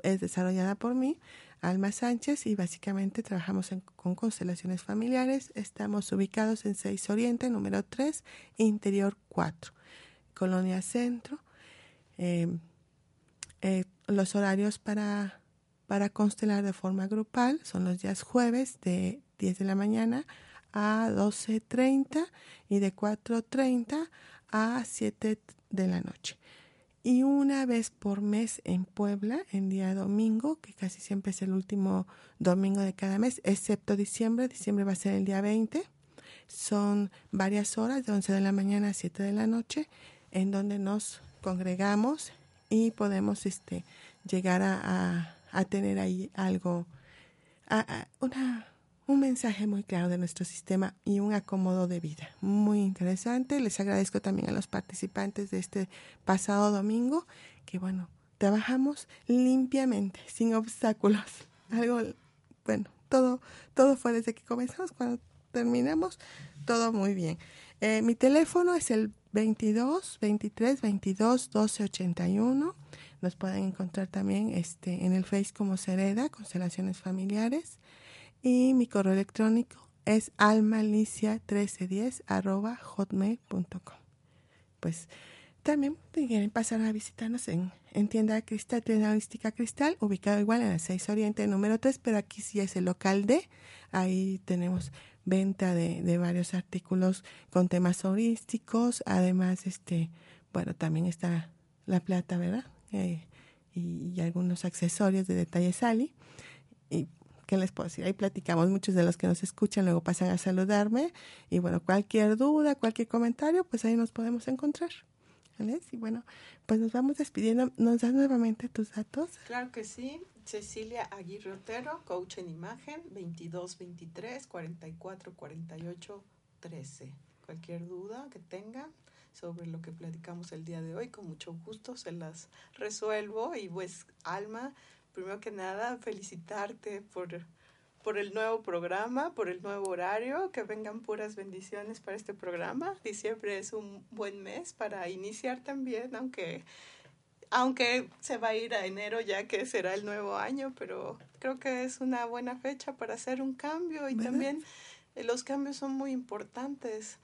es desarrollada por mí, Alma Sánchez y básicamente trabajamos con constelaciones familiares. Estamos ubicados en 6 Oriente, número 3, Interior 4, Colonia Centro. Eh, eh, los horarios para, para constelar de forma grupal son los días jueves de 10 de la mañana a 12.30 y de 4.30 a 7 de la noche y una vez por mes en Puebla, en día domingo, que casi siempre es el último domingo de cada mes, excepto diciembre. Diciembre va a ser el día 20. Son varias horas, de 11 de la mañana a 7 de la noche, en donde nos congregamos y podemos este, llegar a, a, tener ahí algo, a, una un mensaje muy claro de nuestro sistema y un acomodo de vida. Muy interesante. Les agradezco también a los participantes de este pasado domingo, que bueno, trabajamos limpiamente, sin obstáculos. Algo, bueno, todo, todo fue desde que comenzamos, cuando terminamos, todo muy bien. Eh, mi teléfono es el 22 23 22 12 81. Nos pueden encontrar también este, en el Face como Sereda, Constelaciones Familiares. Y mi correo electrónico es almalicia1310 arroba hotmail.com. Pues también quieren pasar a visitarnos en, en Tienda Cristal, Tienda Holística Cristal, ubicado igual en la 6 Oriente número 3, pero aquí sí es el local D. Ahí tenemos venta de, de varios artículos con temas holísticos. Además, este, bueno, también está la plata, ¿verdad? Eh, y, y, algunos accesorios de detalle Sally. Y ¿qué les puedo decir? Ahí platicamos, muchos de los que nos escuchan luego pasan a saludarme y bueno, cualquier duda, cualquier comentario, pues ahí nos podemos encontrar. ¿Vale? Y bueno, pues nos vamos despidiendo. ¿Nos das nuevamente tus datos? Claro que sí. Cecilia Aguirre Otero, coach en imagen, 22 23 44 48 13. Cualquier duda que tengan sobre lo que platicamos el día de hoy, con mucho gusto se las resuelvo y pues Alma, primero que nada, felicitarte por, por el nuevo programa, por el nuevo horario, que vengan puras bendiciones para este programa. Diciembre es un buen mes para iniciar también, aunque aunque se va a ir a enero ya que será el nuevo año, pero creo que es una buena fecha para hacer un cambio y también los cambios son muy importantes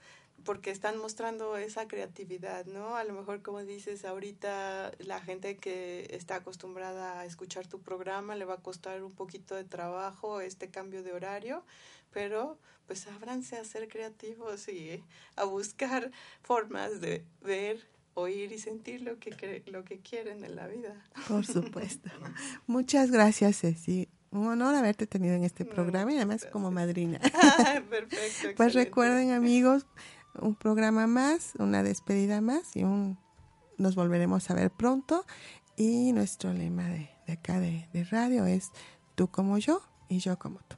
porque están mostrando esa creatividad, ¿no? A lo mejor, como dices, ahorita la gente que está acostumbrada a escuchar tu programa le va a costar un poquito de trabajo este cambio de horario, pero pues ábranse a ser creativos y a buscar formas de ver, oír y sentir lo que, lo que quieren en la vida. Por supuesto. Muchas gracias, Ceci. Un honor haberte tenido en este programa y además como madrina. Perfecto. pues recuerden amigos, un programa más, una despedida más y un nos volveremos a ver pronto y nuestro lema de, de acá de, de radio es tú como yo y yo como tú.